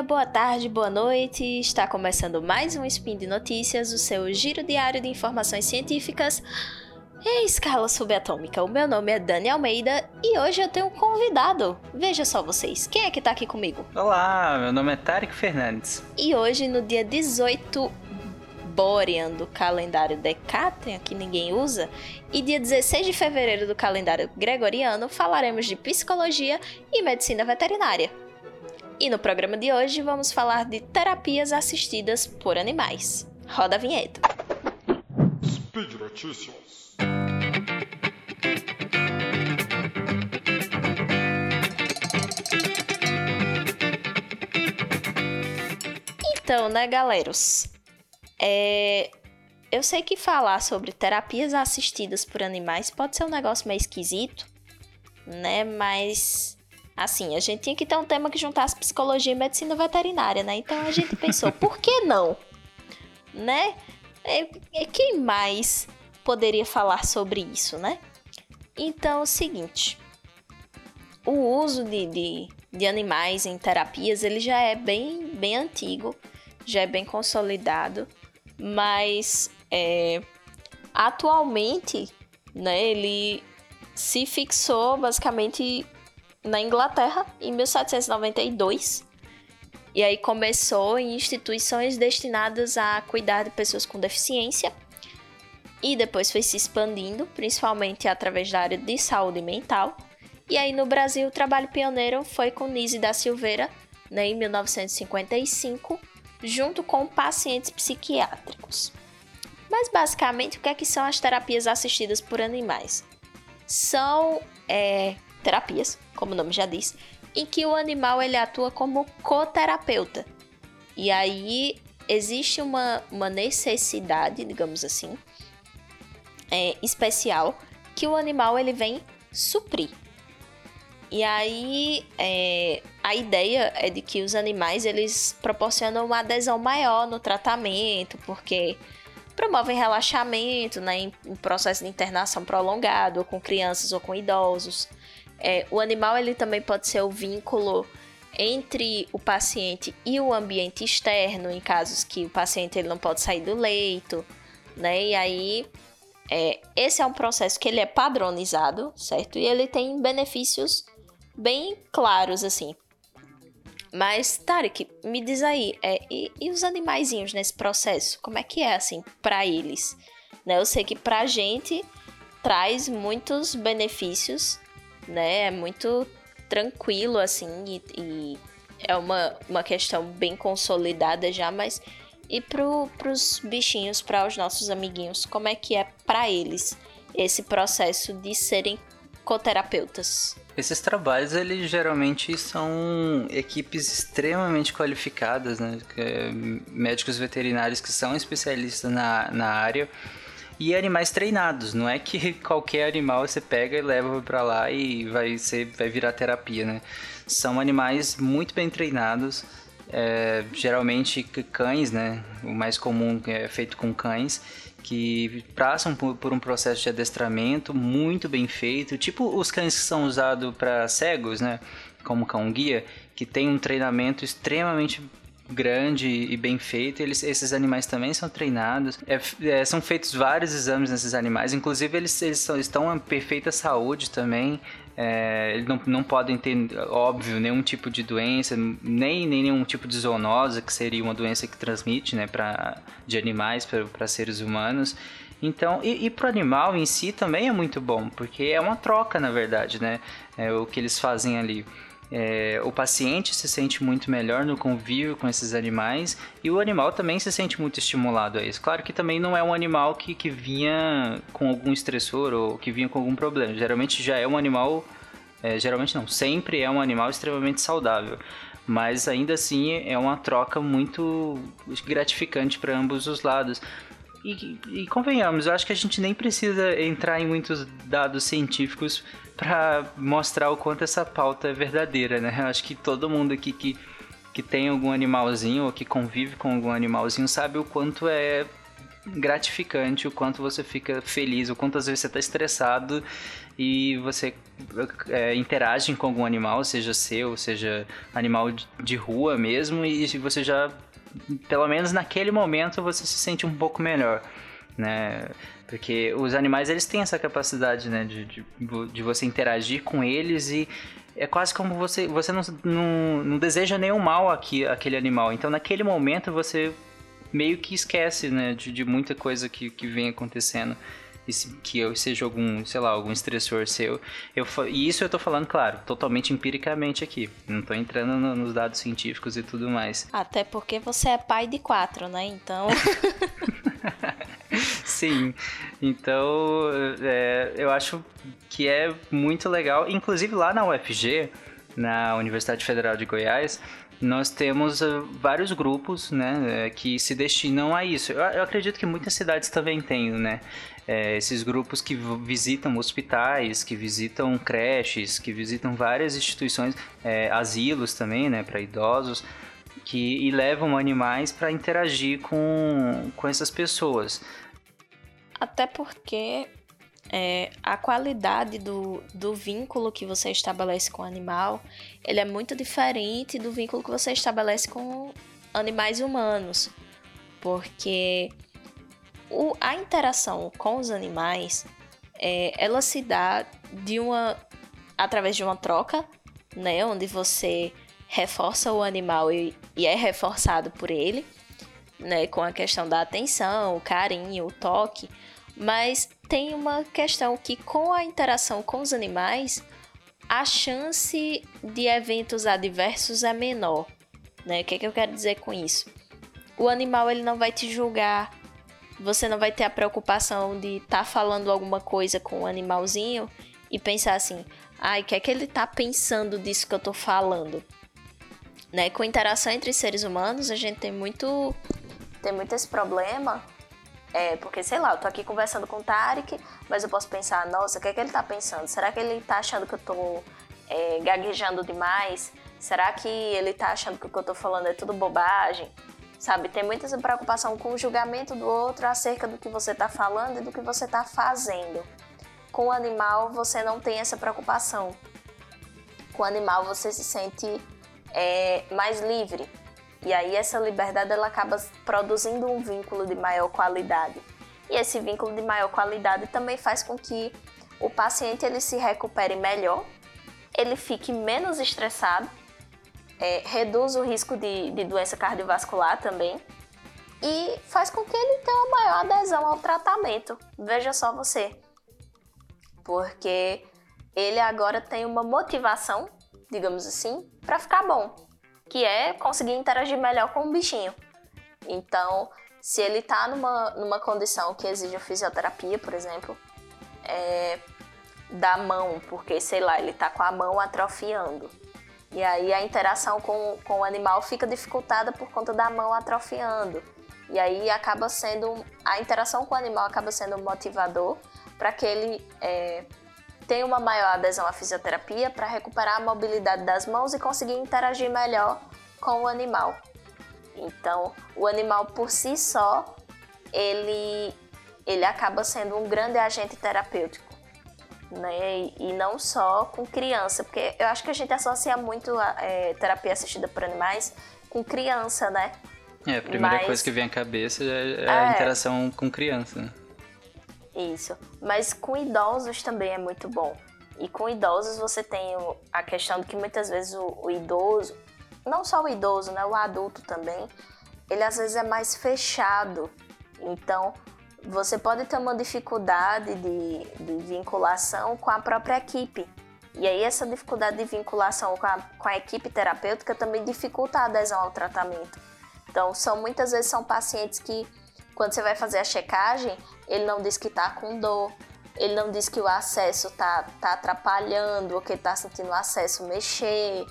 dia, boa tarde, boa noite. Está começando mais um Spin de Notícias, o seu giro diário de informações científicas em escala subatômica. O meu nome é Dani Almeida e hoje eu tenho um convidado. Veja só vocês, quem é que tá aqui comigo? Olá, meu nome é Tarek Fernandes. E hoje, no dia 18 Borean do calendário Decatrian, que ninguém usa, e dia 16 de fevereiro do calendário Gregoriano, falaremos de psicologia e medicina veterinária. E no programa de hoje vamos falar de terapias assistidas por animais. Roda a vinheta. Speed Notícias. Então, né, galeros? É... Eu sei que falar sobre terapias assistidas por animais pode ser um negócio meio esquisito, né? Mas Assim, a gente tinha que ter um tema que juntasse psicologia e medicina veterinária, né? Então a gente pensou, por que não? Né? É, é, quem mais poderia falar sobre isso, né? Então é o seguinte: o uso de, de, de animais em terapias ele já é bem, bem antigo, já é bem consolidado, mas é, atualmente né, ele se fixou basicamente na Inglaterra em 1792. E aí começou em instituições destinadas a cuidar de pessoas com deficiência. E depois foi se expandindo, principalmente através da área de saúde mental. E aí no Brasil o trabalho pioneiro foi com Nise da Silveira, né, em 1955, junto com pacientes psiquiátricos. Mas basicamente o que, é que são as terapias assistidas por animais? São é, terapias, como o nome já diz, em que o animal ele atua como coterapeuta. E aí existe uma, uma necessidade, digamos assim, é, especial que o animal ele vem suprir. E aí é, a ideia é de que os animais eles proporcionam uma adesão maior no tratamento, porque promovem relaxamento né, em, processo de internação prolongado, ou com crianças ou com idosos. É, o animal ele também pode ser o vínculo entre o paciente e o ambiente externo, em casos que o paciente ele não pode sair do leito, né? E aí é, esse é um processo que ele é padronizado, certo? E ele tem benefícios bem claros assim. Mas, Tarek, me diz aí, é, e, e os animaizinhos nesse processo? Como é que é, assim, para eles? Né? Eu sei que pra gente traz muitos benefícios, né? É muito tranquilo, assim, e, e é uma, uma questão bem consolidada já, mas e pro, pros bichinhos, para os nossos amiguinhos, como é que é para eles esse processo de serem coterapeutas? Esses trabalhos, eles geralmente são equipes extremamente qualificadas, né? É, médicos veterinários que são especialistas na, na área e animais treinados. Não é que qualquer animal você pega e leva para lá e vai, ser, vai virar terapia, né? São animais muito bem treinados, é, geralmente cães, né? O mais comum é feito com cães que passam por, um processo de adestramento muito bem feito, tipo os cães que são usados para cegos, né? Como cão guia, que tem um treinamento extremamente grande e bem feito. Eles, esses animais também são treinados. É, é, são feitos vários exames nesses animais. Inclusive, eles, eles são, estão em perfeita saúde também. É, eles não, não podem ter, óbvio, nenhum tipo de doença, nem, nem nenhum tipo de zoonose, que seria uma doença que transmite né, pra, de animais para seres humanos. Então, e, e para o animal em si também é muito bom, porque é uma troca, na verdade, né? É o que eles fazem ali. É, o paciente se sente muito melhor no convívio com esses animais e o animal também se sente muito estimulado a isso. Claro que também não é um animal que, que vinha com algum estressor ou que vinha com algum problema. Geralmente já é um animal, é, geralmente não, sempre é um animal extremamente saudável. Mas ainda assim é uma troca muito gratificante para ambos os lados. E, e, convenhamos, eu acho que a gente nem precisa entrar em muitos dados científicos para mostrar o quanto essa pauta é verdadeira, né? Eu acho que todo mundo aqui que, que tem algum animalzinho ou que convive com algum animalzinho sabe o quanto é gratificante o quanto você fica feliz, o quanto às vezes você está estressado e você é, interage com algum animal, seja seu, seja animal de rua mesmo, e você já, pelo menos naquele momento, você se sente um pouco melhor, né? Porque os animais, eles têm essa capacidade, né, de, de, de você interagir com eles e é quase como você, você não, não, não deseja nenhum mal aqui, aquele animal. Então, naquele momento, você meio que esquece, né, de, de muita coisa que, que vem acontecendo. Que eu seja algum, sei lá, algum estressor seu. Eu, e isso eu tô falando, claro, totalmente empiricamente aqui. Não tô entrando no, nos dados científicos e tudo mais. Até porque você é pai de quatro, né? Então. Sim. Então, é, eu acho que é muito legal. Inclusive lá na UFG, na Universidade Federal de Goiás, nós temos uh, vários grupos né, é, que se destinam a isso. Eu, eu acredito que muitas cidades também têm, né? É, esses grupos que visitam hospitais, que visitam creches, que visitam várias instituições, é, asilos também, né, para idosos, que e levam animais para interagir com, com essas pessoas. Até porque é, a qualidade do, do vínculo que você estabelece com o animal, ele é muito diferente do vínculo que você estabelece com animais humanos. Porque o, a interação com os animais, é, ela se dá de uma através de uma troca, né, onde você reforça o animal e, e é reforçado por ele, né, com a questão da atenção, o carinho, o toque, mas tem uma questão que com a interação com os animais, a chance de eventos adversos é menor. Né? O que, é que eu quero dizer com isso? O animal ele não vai te julgar, você não vai ter a preocupação de estar tá falando alguma coisa com o animalzinho e pensar assim, ai, o que é que ele tá pensando disso que eu tô falando? Né? Com interação entre seres humanos, a gente tem muito tem muito esse problema é, porque, sei lá, eu tô aqui conversando com o Tarek, mas eu posso pensar, nossa, o que é que ele tá pensando? Será que ele tá achando que eu tô é, gaguejando demais? Será que ele tá achando que o que eu tô falando é tudo bobagem? Sabe, tem muita preocupação com o julgamento do outro acerca do que você tá falando e do que você tá fazendo. Com o animal, você não tem essa preocupação. Com o animal, você se sente é, mais livre. E aí essa liberdade ela acaba produzindo um vínculo de maior qualidade. E esse vínculo de maior qualidade também faz com que o paciente ele se recupere melhor, ele fique menos estressado, é, reduz o risco de, de doença cardiovascular também e faz com que ele tenha uma maior adesão ao tratamento. Veja só você. Porque ele agora tem uma motivação, digamos assim, para ficar bom que é conseguir interagir melhor com o bichinho. Então, se ele está numa, numa condição que exige fisioterapia, por exemplo, é, da mão, porque, sei lá, ele está com a mão atrofiando. E aí a interação com, com o animal fica dificultada por conta da mão atrofiando. E aí acaba sendo. A interação com o animal acaba sendo um motivador para que ele é, tem uma maior adesão à fisioterapia para recuperar a mobilidade das mãos e conseguir interagir melhor com o animal. Então, o animal por si só, ele, ele acaba sendo um grande agente terapêutico. Né? E não só com criança, porque eu acho que a gente associa muito a é, terapia assistida por animais com criança, né? É, a primeira Mas... coisa que vem à cabeça é, é a é. interação com criança. Isso. Mas com idosos também é muito bom. E com idosos você tem a questão de que muitas vezes o, o idoso, não só o idoso, né, o adulto também, ele às vezes é mais fechado. Então, você pode ter uma dificuldade de, de vinculação com a própria equipe. E aí essa dificuldade de vinculação com a, com a equipe terapêutica também dificulta a adesão ao tratamento. Então, são muitas vezes são pacientes que quando você vai fazer a checagem, ele não diz que está com dor, ele não diz que o acesso tá, tá atrapalhando ou que ele tá sentindo o acesso mexer,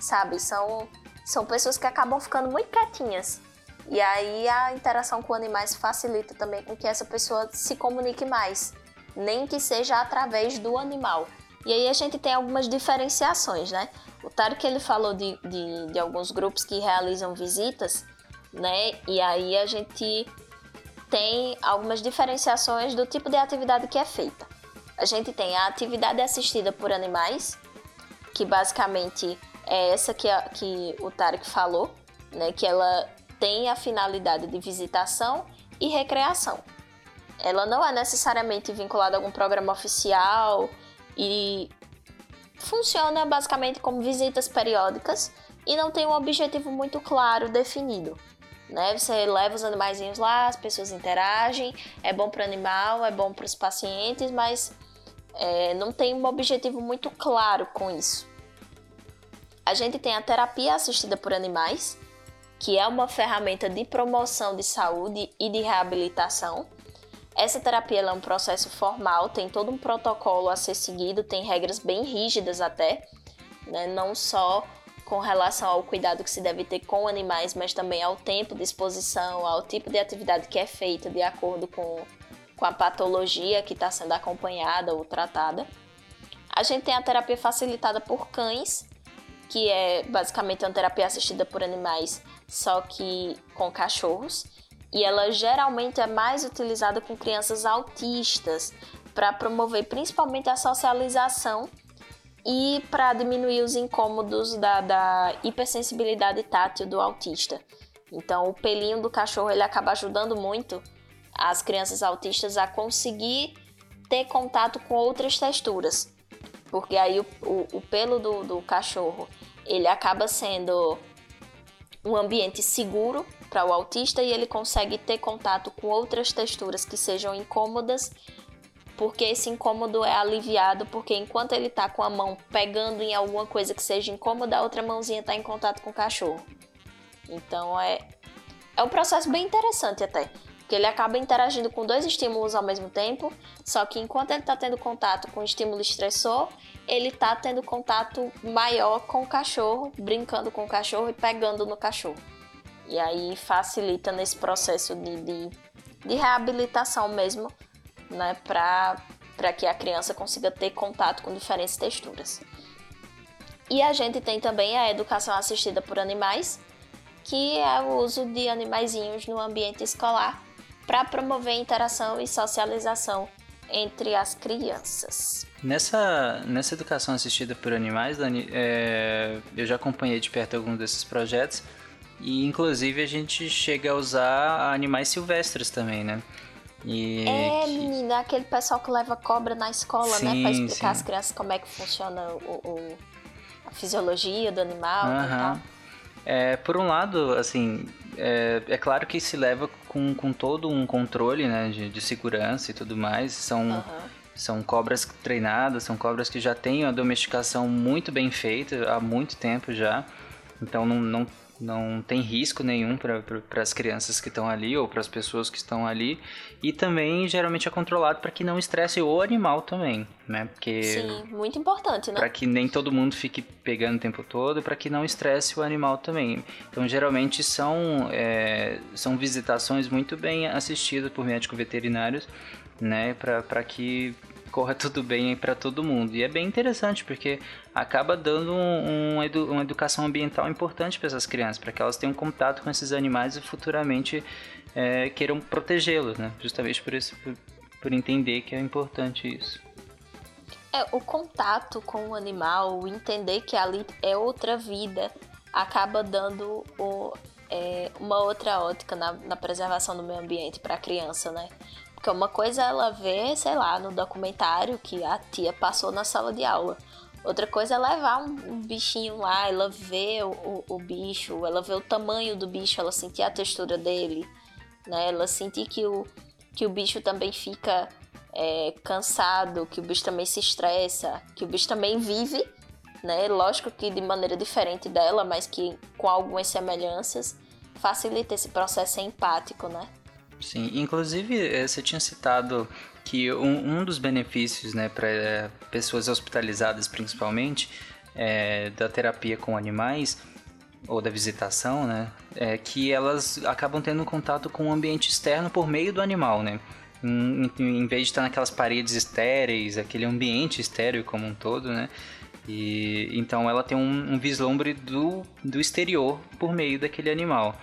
sabe? São, são pessoas que acabam ficando muito quietinhas. E aí a interação com animais facilita também com que essa pessoa se comunique mais, nem que seja através do animal. E aí a gente tem algumas diferenciações, né? O Tarek ele falou de, de, de alguns grupos que realizam visitas, né? E aí a gente tem algumas diferenciações do tipo de atividade que é feita. A gente tem a atividade assistida por animais, que basicamente é essa que, a, que o Tarek falou, né, que ela tem a finalidade de visitação e recreação. Ela não é necessariamente vinculada a algum programa oficial e funciona basicamente como visitas periódicas e não tem um objetivo muito claro definido. Né? Você leva os animaizinhos lá, as pessoas interagem, é bom para o animal, é bom para os pacientes, mas é, não tem um objetivo muito claro com isso. A gente tem a terapia assistida por animais, que é uma ferramenta de promoção de saúde e de reabilitação. Essa terapia é um processo formal, tem todo um protocolo a ser seguido, tem regras bem rígidas até, né? não só com relação ao cuidado que se deve ter com animais, mas também ao tempo de exposição, ao tipo de atividade que é feita de acordo com, com a patologia que está sendo acompanhada ou tratada. A gente tem a terapia facilitada por cães, que é basicamente uma terapia assistida por animais, só que com cachorros. E ela geralmente é mais utilizada com crianças autistas, para promover principalmente a socialização e para diminuir os incômodos da, da hipersensibilidade tátil do autista. Então, o pelinho do cachorro ele acaba ajudando muito as crianças autistas a conseguir ter contato com outras texturas, porque aí o, o, o pelo do, do cachorro ele acaba sendo um ambiente seguro para o autista e ele consegue ter contato com outras texturas que sejam incômodas, porque esse incômodo é aliviado, porque enquanto ele está com a mão pegando em alguma coisa que seja incômoda, a outra mãozinha está em contato com o cachorro. Então é, é um processo bem interessante até que ele acaba interagindo com dois estímulos ao mesmo tempo, só que enquanto ele está tendo contato com o estímulo estressor, ele está tendo contato maior com o cachorro, brincando com o cachorro e pegando no cachorro. E aí facilita nesse processo de, de, de reabilitação mesmo, né, para que a criança consiga ter contato com diferentes texturas. E a gente tem também a educação assistida por animais, que é o uso de animaizinhos no ambiente escolar para promover interação e socialização entre as crianças. Nessa, nessa educação assistida por animais, Dani, é, eu já acompanhei de perto alguns desses projetos e inclusive a gente chega a usar animais silvestres também, né? E é, que... menina, aquele pessoal que leva cobra na escola, sim, né? Pra explicar sim. às crianças como é que funciona o, o a fisiologia do animal uhum. e tal. É, por um lado, assim, é, é, claro que se leva com, com todo um controle né, de, de segurança e tudo mais. São, uhum. são cobras treinadas, são cobras que já têm a domesticação muito bem feita há muito tempo já. Então não, não não tem risco nenhum para as crianças que estão ali ou para as pessoas que estão ali e também geralmente é controlado para que não estresse o animal também, né? Porque Sim, muito importante, né? Para que nem todo mundo fique pegando o tempo todo, para que não estresse o animal também. Então geralmente são é, são visitações muito bem assistidas por médicos veterinários, né? Para que corra tudo bem para todo mundo. E é bem interessante porque acaba dando um, um edu, uma educação ambiental importante para essas crianças, para que elas tenham contato com esses animais e futuramente é, queiram protegê-los, né? Justamente por isso, por, por entender que é importante isso. É, o contato com o animal, entender que ali é outra vida, acaba dando o, é, uma outra ótica na, na preservação do meio ambiente para a criança, né? Porque uma coisa é ela ver, sei lá, no documentário que a tia passou na sala de aula. Outra coisa é levar um, bichinho lá, ela vê o, o, o, bicho, ela vê o tamanho do bicho, ela sentir a textura dele, né? Ela sentir que o, que o bicho também fica é, cansado, que o bicho também se estressa, que o bicho também vive, né? Lógico que de maneira diferente dela, mas que com algumas semelhanças, facilita esse processo empático, né? Sim, inclusive eh, você tinha citado que um, um dos benefícios né, para pessoas hospitalizadas principalmente é, da terapia com animais ou da visitação, né, é que elas acabam tendo contato com o ambiente externo por meio do animal, né? Em, em vez de estar naquelas paredes estéreis, aquele ambiente estéreo como um todo, né? E então ela tem um, um vislumbre do, do exterior por meio daquele animal.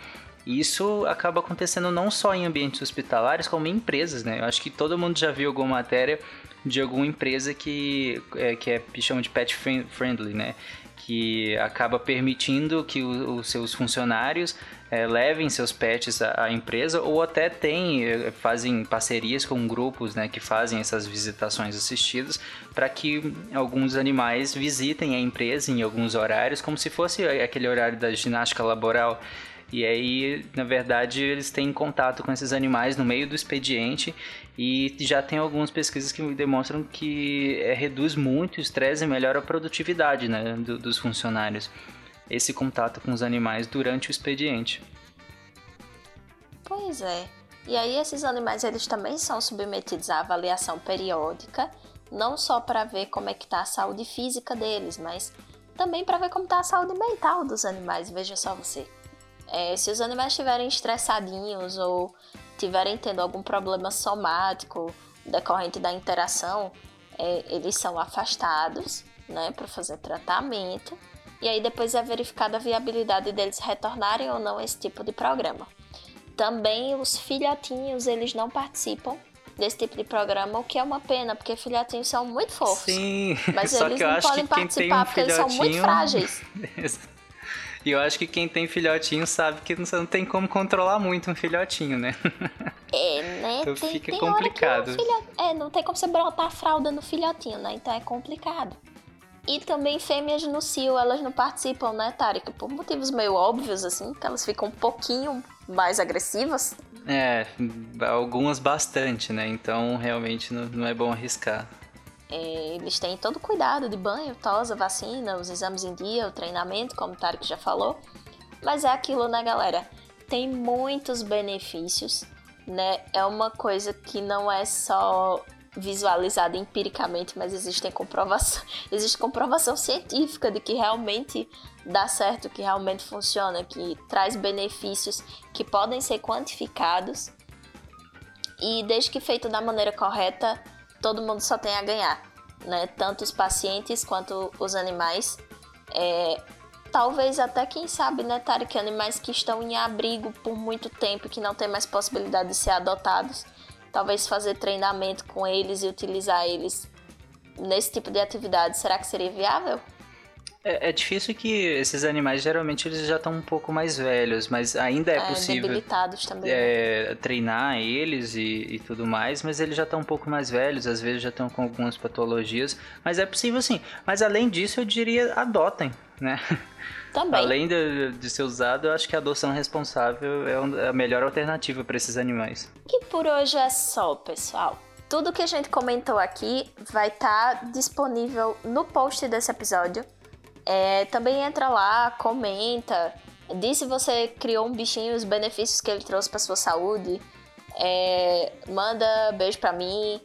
E isso acaba acontecendo não só em ambientes hospitalares, como em empresas, né? Eu acho que todo mundo já viu alguma matéria de alguma empresa que é, que é chama de pet friendly, né? Que acaba permitindo que os seus funcionários é, levem seus pets à, à, empresa ou até tem, é, fazem parcerias com grupos né, que fazem essas visitações assistidas para que alguns animais visitem a empresa em alguns horários, como se fosse aquele horário da ginástica laboral. E aí, na verdade, eles têm contato com esses animais no meio do expediente e já tem algumas pesquisas que demonstram que é, reduz muito o estresse e melhora a produtividade né, do, dos funcionários esse contato com os animais durante o expediente. Pois é. E aí esses animais eles também são submetidos à avaliação periódica, não só para ver como é que está a saúde física deles, mas também para ver como está a saúde mental dos animais. Veja só você. É, se os animais estiverem estressadinhos ou tiverem tendo algum problema somático decorrente da interação, é, eles são afastados, né, para fazer tratamento e aí depois é verificada a viabilidade deles retornarem ou não a esse tipo de programa. Também os filhotinhos, eles não participam desse tipo de programa, o que é uma pena, porque filhotinhos são muito fofos. Sim, mas eles não podem participar um porque eles são muito frágeis. E eu acho que quem tem filhotinho sabe que você não tem como controlar muito um filhotinho, né? É, né? Então tem, fica tem complicado. É, não tem como você brotar a fralda no filhotinho, né? Então é complicado. E também fêmeas no cio, elas não participam, né, Tarek? Por motivos meio óbvios, assim, que elas ficam um pouquinho mais agressivas. É, algumas bastante, né? Então realmente não, não é bom arriscar. É, eles têm todo o cuidado de banho, tosa, vacina, os exames em dia, o treinamento, como o Tarek já falou. Mas é aquilo, né, galera? Tem muitos benefícios, né? É uma coisa que não é só visualizada empiricamente, mas existem comprovação, existe comprovação científica de que realmente dá certo, que realmente funciona, que traz benefícios que podem ser quantificados. E desde que feito da maneira correta, todo mundo só tem a ganhar, né? Tanto os pacientes quanto os animais. É, talvez até quem sabe, né, que animais que estão em abrigo por muito tempo que não tem mais possibilidade de ser adotados talvez fazer treinamento com eles e utilizar eles nesse tipo de atividade, será que seria viável? É, é, difícil que esses animais geralmente eles já estão um pouco mais velhos, mas ainda é, é possível debilitados também, é, né? treinar eles e, e, tudo mais, mas eles já estão um pouco mais velhos, às vezes já estão com algumas patologias, mas é possível sim. Mas além disso, eu diria adotem, né? Também. Além de, de ser usado, eu acho que a adoção responsável é a melhor alternativa para esses animais. E por hoje é só, pessoal. Tudo que a gente comentou aqui vai estar tá disponível no post desse episódio. É, também entra lá, comenta, diz se você criou um bichinho, os benefícios que ele trouxe para sua saúde. É, manda beijo para mim,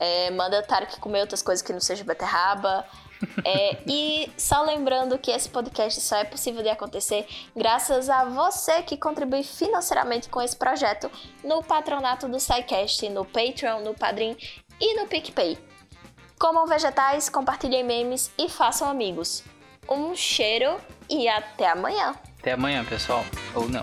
é, manda Tarek comer outras coisas que não seja beterraba. É, e só lembrando que esse podcast só é possível de acontecer graças a você que contribui financeiramente com esse projeto no patronato do SciCast, no Patreon, no Padrim e no PicPay. Comam vegetais, compartilhem memes e façam amigos. Um cheiro e até amanhã. Até amanhã, pessoal. Ou não.